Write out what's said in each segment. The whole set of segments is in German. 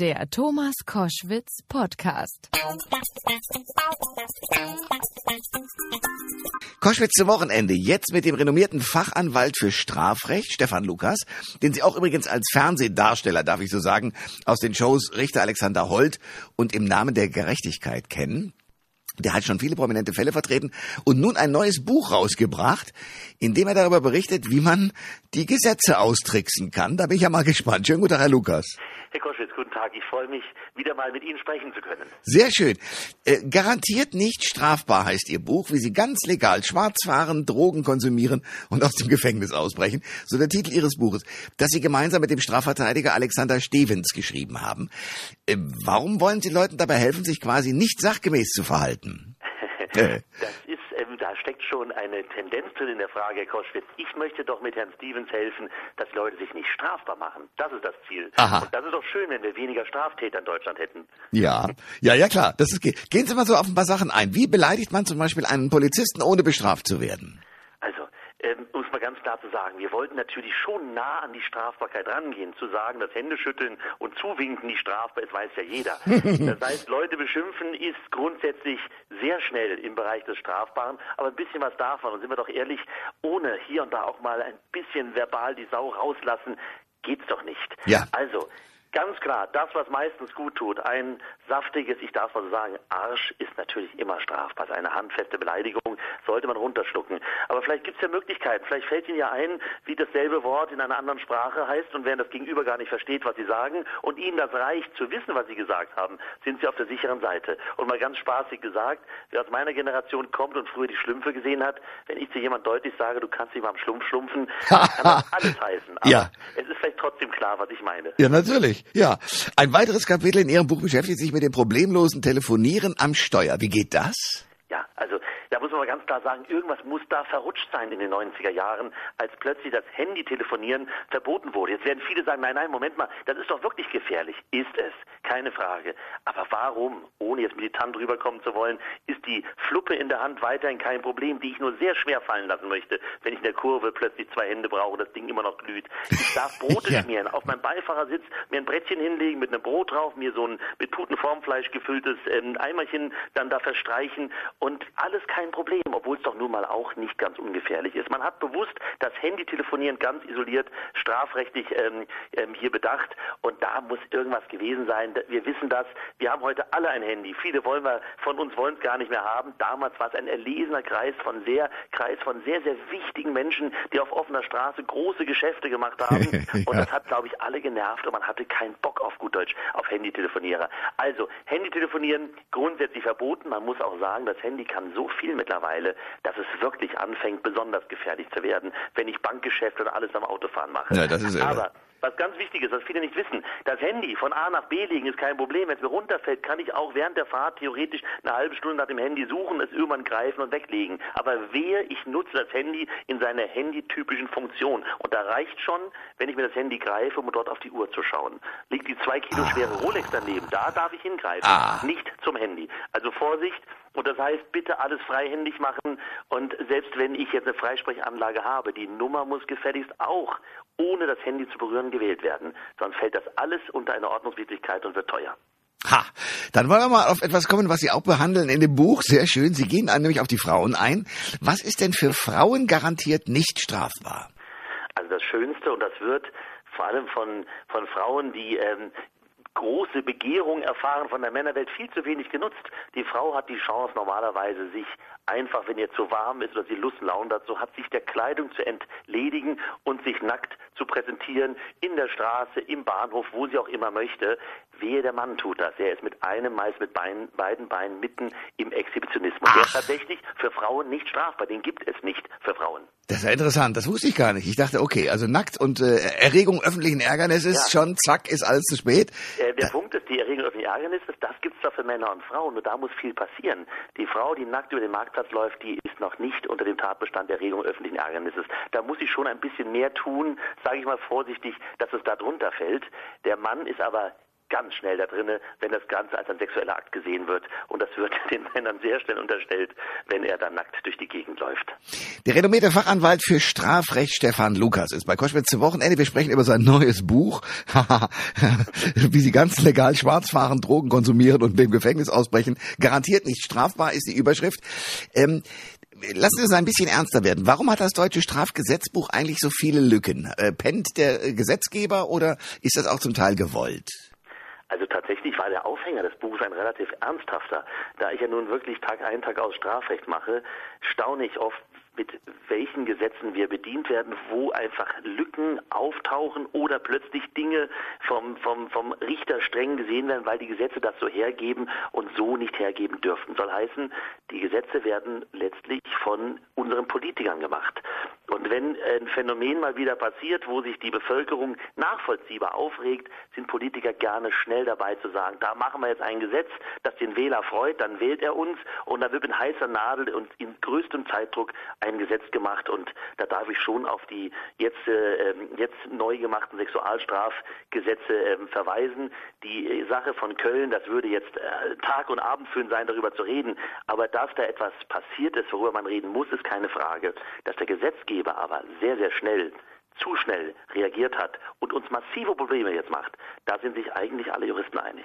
Der Thomas Koschwitz Podcast. Koschwitz zum Wochenende. Jetzt mit dem renommierten Fachanwalt für Strafrecht, Stefan Lukas, den Sie auch übrigens als Fernsehdarsteller, darf ich so sagen, aus den Shows Richter Alexander Holt und im Namen der Gerechtigkeit kennen. Der hat schon viele prominente Fälle vertreten und nun ein neues Buch rausgebracht, in dem er darüber berichtet, wie man die Gesetze austricksen kann. Da bin ich ja mal gespannt. Schönen guten Tag, Herr Lukas. Herr Koschwitz, guten Tag. Ich freue mich, wieder mal mit Ihnen sprechen zu können. Sehr schön. Äh, garantiert nicht strafbar heißt Ihr Buch, wie Sie ganz legal schwarz fahren, Drogen konsumieren und aus dem Gefängnis ausbrechen. So der Titel Ihres Buches, das Sie gemeinsam mit dem Strafverteidiger Alexander Stevens geschrieben haben. Äh, warum wollen Sie Leuten dabei helfen, sich quasi nicht sachgemäß zu verhalten? das ist schon eine Tendenz drin in der Frage, Herr Koschwitz. Ich möchte doch mit Herrn Stevens helfen, dass die Leute sich nicht strafbar machen. Das ist das Ziel. Aha. Und das ist doch schön, wenn wir weniger Straftäter in Deutschland hätten. Ja, ja, ja klar. Das ist, gehen Sie mal so auf ein paar Sachen ein. Wie beleidigt man zum Beispiel einen Polizisten, ohne bestraft zu werden? Klar zu sagen, wir wollten natürlich schon nah an die Strafbarkeit rangehen. Zu sagen, dass Händeschütteln und Zuwinken nicht strafbar ist, weiß ja jeder. das heißt, Leute beschimpfen ist grundsätzlich sehr schnell im Bereich des Strafbaren, aber ein bisschen was man. Und sind wir doch ehrlich, ohne hier und da auch mal ein bisschen verbal die Sau rauslassen, geht's doch nicht. Ja. Also, Ganz klar, das, was meistens gut tut, ein saftiges, ich darf mal so sagen, Arsch ist natürlich immer strafbar. Eine handfeste Beleidigung sollte man runterschlucken. Aber vielleicht gibt es ja Möglichkeiten. Vielleicht fällt Ihnen ja ein, wie dasselbe Wort in einer anderen Sprache heißt und während das Gegenüber gar nicht versteht, was Sie sagen und Ihnen das reicht zu wissen, was Sie gesagt haben, sind Sie auf der sicheren Seite. Und mal ganz spaßig gesagt, wer aus meiner Generation kommt und früher die Schlümpfe gesehen hat, wenn ich zu jemand deutlich sage, du kannst dich mal am Schlumpf schlumpfen, kann das alles heißen. Aber Ja. es ist vielleicht trotzdem klar, was ich meine. Ja, natürlich. Ja. Ein weiteres Kapitel in Ihrem Buch beschäftigt sich mit dem problemlosen Telefonieren am Steuer. Wie geht das? Ja, also da muss man mal ganz klar sagen, irgendwas muss da verrutscht sein in den 90er Jahren, als plötzlich das Handy-Telefonieren verboten wurde. Jetzt werden viele sagen, nein, nein, Moment mal, das ist doch wirklich gefährlich. Ist es, keine Frage. Aber warum, ohne jetzt militant rüberkommen zu wollen, ist die Fluppe in der Hand weiterhin kein Problem, die ich nur sehr schwer fallen lassen möchte, wenn ich in der Kurve plötzlich zwei Hände brauche und das Ding immer noch glüht. Ich darf Brote Ja. schmieren, auf meinem Beifahrersitz mir ein Brettchen hinlegen mit einem Brot drauf, mir so ein mit Putenformfleisch gefülltes ähm, Eimerchen dann da verstreichen und alles kein Problem, obwohl es doch nun mal auch nicht ganz ungefährlich ist. Man hat bewusst das Handytelefonieren ganz isoliert strafrechtlich ähm, ähm, hier bedacht und da muss irgendwas gewesen sein. Wir wissen das. Wir haben heute alle ein Handy. Viele wollen wir von uns wollen es gar nicht mehr haben. Damals war es ein erlesener Kreis von sehr Kreis von sehr sehr wichtigen Menschen, die auf offener Straße große Geschäfte gemacht haben und Ja. das hat glaube ich alle genervt und man hatte keinen Bock auf gut Deutsch auf Handytelefonierer. Also Handytelefonieren grundsätzlich verboten. Man muss auch sagen, das Handy kann so viel mittlerweile, dass es wirklich anfängt besonders gefährlich zu werden, wenn ich Bankgeschäfte und alles am Autofahren mache. Ja, das ist irre. Aber was ganz wichtig ist, was viele nicht wissen, das Handy von A nach B legen ist kein Problem. Wenn es mir runterfällt, kann ich auch während der Fahrt theoretisch eine halbe Stunde nach dem Handy suchen, es irgendwann greifen und weglegen. Aber wehe, ich nutze das Handy in seiner handytypischen Funktion. Und da reicht schon, wenn ich mir das Handy greife, um dort auf die Uhr zu schauen. Liegt die zwei Kilo schwere Rolex daneben, da darf ich hingreifen, Ah. nicht zum Handy. Also Vorsicht, und das heißt, bitte alles freihändig machen. Und selbst wenn ich jetzt eine Freisprechanlage habe, die Nummer muss gefälligst auch ohne das Handy zu berühren gewählt werden. Sonst fällt das alles unter eine Ordnungswidrigkeit und wird teuer. Ha, dann wollen wir mal auf etwas kommen, was Sie auch behandeln in dem Buch. Sehr schön. Sie gehen nämlich auf die Frauen ein. Was ist denn für Frauen garantiert nicht strafbar? Also das Schönste, und das wird vor allem von, von Frauen, die ähm, große Begehrung erfahren von der Männerwelt, viel zu wenig genutzt. Die Frau hat die Chance normalerweise, sich einfach, wenn ihr zu warm ist oder sie Lust Laune dazu hat, sich der Kleidung zu entledigen und sich nackt zu präsentieren in der Straße, im Bahnhof, wo sie auch immer möchte. Wehe, der Mann tut das. Er ist mit einem, meist mit beiden, beiden Beinen mitten im Exhibitionismus. Der ist tatsächlich für Frauen nicht strafbar. Den gibt es nicht für Frauen. Das ist ja interessant. Das wusste ich gar nicht. Ich dachte, okay, also nackt und äh, Erregung öffentlichen Ärgernisses, Ja. schon zack, ist alles zu spät. Äh, der Punkt ist, die Erregung öffentlichen Ärgernisses, das gibt es zwar für Männer und Frauen, nur da muss viel passieren. Die Frau, die nackt über den Marktplatz läuft, die ist noch nicht unter dem Tatbestand der Erregung öffentlichen Ärgernisses. Da muss ich schon ein bisschen mehr tun, sage ich mal vorsichtig, dass es da drunter fällt. Der Mann ist aber ganz schnell da drinne, wenn das Ganze als ein sexueller Akt gesehen wird. Und das wird den Männern sehr schnell unterstellt, wenn er dann nackt durch die Gegend läuft. Der renommierte Fachanwalt für Strafrecht Stefan Lukas ist bei Koschwitz zum Wochenende. Wir sprechen über sein neues Buch, wie sie ganz legal schwarz fahren, Drogen konsumieren und dem Gefängnis ausbrechen. Garantiert nicht strafbar ist die Überschrift. Ähm, lassen Sie uns ein bisschen ernster werden. Warum hat das deutsche Strafgesetzbuch eigentlich so viele Lücken? Äh, pennt der Gesetzgeber oder ist das auch zum Teil gewollt? Also tatsächlich war der Aufhänger des Buches ein relativ ernsthafter. Da ich ja nun wirklich Tag ein, Tag aus Strafrecht mache, staune ich oft, mit welchen Gesetzen wir bedient werden, wo einfach Lücken auftauchen oder plötzlich Dinge vom, vom, vom Richter streng gesehen werden, weil die Gesetze das so hergeben und so nicht hergeben dürften. Soll heißen, die Gesetze werden letztlich von unseren Politikern gemacht. Und wenn ein Phänomen mal wieder passiert, wo sich die Bevölkerung nachvollziehbar aufregt, sind Politiker gerne schnell dabei zu sagen, da machen wir jetzt ein Gesetz, das den Wähler freut, dann wählt er uns und da wird mit heißer Nadel und in größtem Zeitdruck ein Gesetz gemacht und da darf ich schon auf die jetzt, äh, jetzt neu gemachten Sexualstrafgesetze äh, verweisen. Die Sache von Köln, das würde jetzt äh, Tag und Abend füllen sein, darüber zu reden, aber dass da etwas passiert ist, worüber man reden muss, ist keine Frage. Dass der Gesetzgeber Gesetzgeber aber sehr, sehr schnell, zu schnell reagiert hat und uns massive Probleme jetzt macht, da sind sich eigentlich alle Juristen einig.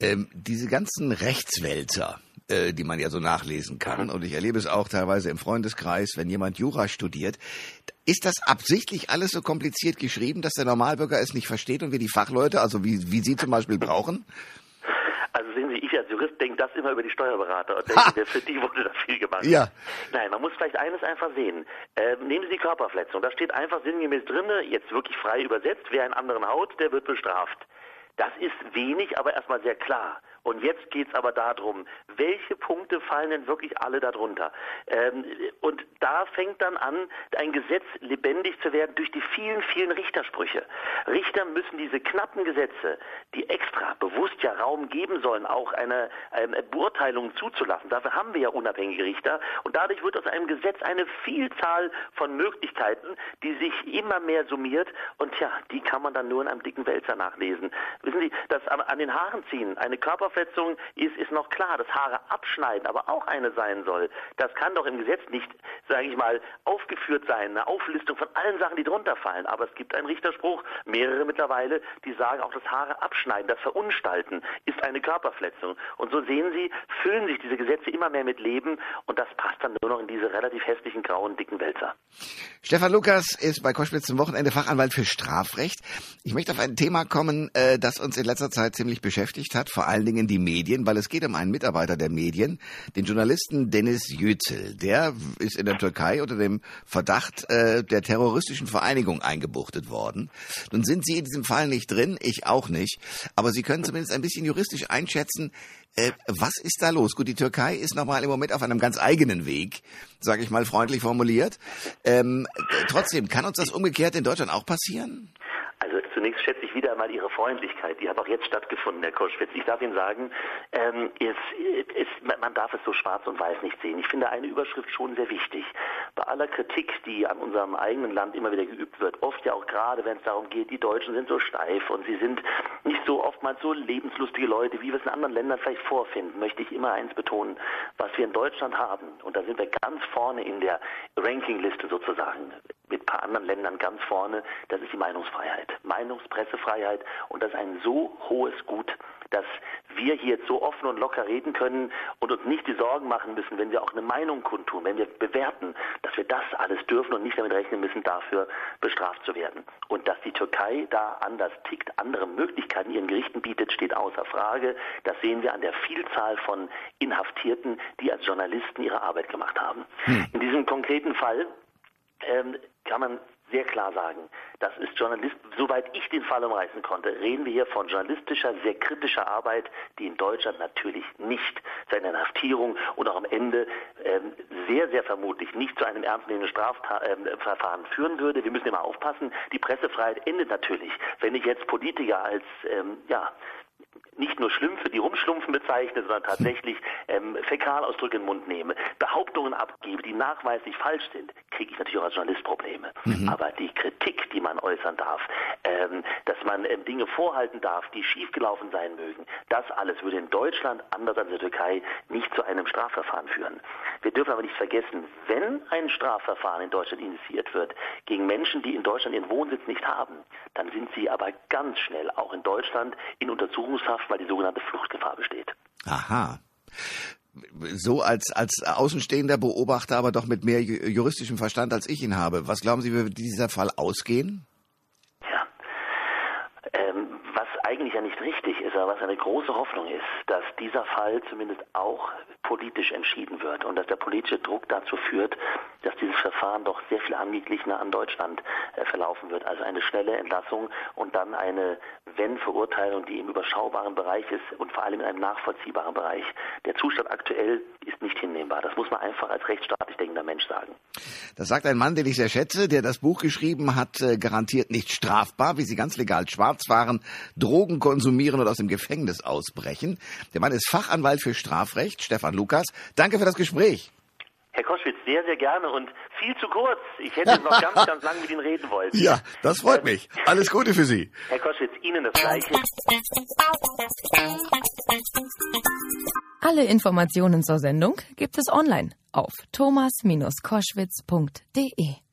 Ähm, diese ganzen Rechtswälzer, äh, die man ja so nachlesen kann, mhm. und ich erlebe es auch teilweise im Freundeskreis, wenn jemand Jura studiert, ist das absichtlich alles so kompliziert geschrieben, dass der Normalbürger es nicht versteht und wir die Fachleute, also wie, wie Sie zum Beispiel brauchen? Also sehen Sie, ich als Jurist denke das immer über die Steuerberater und denke, für die wurde da viel gemacht. Ja. Nein, man muss vielleicht eines einfach sehen. Äh, nehmen Sie die Körperverletzung. Da steht einfach sinngemäß drin, jetzt wirklich frei übersetzt, wer einen anderen haut, der wird bestraft. Das ist wenig, aber erstmal sehr klar. Und jetzt geht es aber darum, welche Punkte fallen denn wirklich alle darunter? Ähm, und da fängt dann an, ein Gesetz lebendig zu werden durch die vielen, vielen Richtersprüche. Richter müssen diese knappen Gesetze, die extra bewusst ja Raum geben sollen, auch eine, eine Beurteilung zuzulassen. Dafür haben wir ja unabhängige Richter. Und dadurch wird aus einem Gesetz eine Vielzahl von Möglichkeiten, die sich immer mehr summiert. Und ja, die kann man dann nur in einem dicken Wälzer nachlesen. Wissen Sie, das an den Haaren ziehen, eine Körper Körperverletzung ist, ist noch klar, dass Haare abschneiden aber auch eine sein soll. Das kann doch im Gesetz nicht, sage ich mal, aufgeführt sein, eine Auflistung von allen Sachen, die drunter fallen. Aber es gibt einen Richterspruch, mehrere mittlerweile, die sagen auch das Haare abschneiden, das Verunstalten ist eine Körperverletzung. Und so sehen Sie, füllen sich diese Gesetze immer mehr mit Leben und das passt dann nur noch in diese relativ hässlichen, grauen, dicken Wälzer. Stefan Lukas ist bei Koschwitz zum Wochenende Fachanwalt für Strafrecht. Ich möchte auf ein Thema kommen, äh, das uns in letzter Zeit ziemlich beschäftigt hat, vor allen Dingen Dingen die Medien, weil es geht um einen Mitarbeiter der Medien, den Journalisten Dennis Yücel. Der ist in der Türkei unter dem Verdacht äh, der terroristischen Vereinigung eingebuchtet worden. Nun sind Sie in diesem Fall nicht drin, ich auch nicht, aber Sie können zumindest ein bisschen juristisch einschätzen, äh, was ist da los? Gut, die Türkei ist nochmal im Moment auf einem ganz eigenen Weg, sage ich mal freundlich formuliert. Ähm, trotzdem, kann uns das umgekehrt in Deutschland auch passieren? Also zunächst schätze ich wieder mal Ihre Freundlichkeit. Die hat auch jetzt stattgefunden, Herr Koschwitz. Ich darf Ihnen sagen, ähm, es, es, man darf es so schwarz und weiß nicht sehen. Ich finde eine Überschrift schon sehr wichtig. Bei aller Kritik, die an unserem eigenen Land immer wieder geübt wird, oft ja auch gerade, wenn es darum geht, die Deutschen sind so steif und sie sind nicht so oftmals so lebenslustige Leute, wie wir es in anderen Ländern vielleicht vorfinden, möchte ich immer eins betonen. Was wir in Deutschland haben, und da sind wir ganz vorne in der Rankingliste sozusagen, mit ein paar anderen Ländern ganz vorne, das ist die Meinungsfreiheit. Meinungspressefreiheit und das ist ein so hohes Gut, dass wir hier jetzt so offen und locker reden können und uns nicht die Sorgen machen müssen, wenn wir auch eine Meinung kundtun, wenn wir bewerten, dass wir das alles dürfen und nicht damit rechnen müssen, dafür bestraft zu werden. Und dass die Türkei da anders tickt, andere Möglichkeiten ihren Gerichten bietet, steht außer Frage. Das sehen wir an der Vielzahl von Inhaftierten, die als Journalisten ihre Arbeit gemacht haben. Hm. In diesem konkreten Fall ähm, kann man sehr klar sagen, das ist Journalist, soweit ich den Fall umreißen konnte, reden wir hier von journalistischer, sehr kritischer Arbeit, die in Deutschland natürlich nicht zu einer Inhaftierung und auch am Ende ähm, sehr, sehr vermutlich nicht zu einem ernstnehmenden Strafverfahren ähm, führen würde. Wir müssen immer aufpassen, die Pressefreiheit endet natürlich, wenn ich jetzt Politiker als, ähm, ja, nicht nur Schlümpfe, die rumschlumpfen bezeichne, sondern tatsächlich ähm, Fäkalausdrücke in den Mund nehme, Behauptungen abgebe, die nachweislich falsch sind, kriege ich natürlich auch als Journalist Probleme. Mhm. Aber die Kritik, die man äußern darf, ähm, dass man ähm, Dinge vorhalten darf, die schiefgelaufen sein mögen, das alles würde in Deutschland, anders als in der Türkei, nicht zu einem Strafverfahren führen. Wir dürfen aber nicht vergessen, wenn ein Strafverfahren in Deutschland initiiert wird gegen Menschen, die in Deutschland ihren Wohnsitz nicht haben, dann sind sie aber ganz schnell auch in Deutschland in Untersuchungshaft, weil die sogenannte Fluchtgefahr besteht. Aha. So als, als außenstehender Beobachter, aber doch mit mehr juristischem Verstand, als ich ihn habe. Was glauben Sie, wie wird dieser Fall ausgehen? Ja. Ähm, was eigentlich nicht richtig ist, aber was eine große Hoffnung ist, dass dieser Fall zumindest auch politisch entschieden wird und dass der politische Druck dazu führt, dass dieses Verfahren doch sehr viel angeglichener an Deutschland äh, verlaufen wird. Also eine schnelle Entlassung und dann eine Wenn-Verurteilung, die im überschaubaren Bereich ist und vor allem in einem nachvollziehbaren Bereich. Der Zustand aktuell ist nicht hinnehmbar. Das muss man einfach als rechtsstaatlich denkender Mensch sagen. Das sagt ein Mann, den ich sehr schätze, der das Buch geschrieben hat, äh, garantiert nicht strafbar, wie sie ganz legal schwarz fahren, Drogen konsumieren und aus dem Gefängnis ausbrechen. Der Mann ist Fachanwalt für Strafrecht, Stefan Lukas. Danke für das Gespräch. Herr Koschwitz, sehr, sehr gerne und viel zu kurz. Ich hätte noch ganz, ganz lange mit Ihnen reden wollen. Ja, das freut mich. Alles Gute für Sie. Herr Koschwitz, Ihnen das Gleiche. Alle Informationen zur Sendung gibt es online auf thomas-koschwitz.de.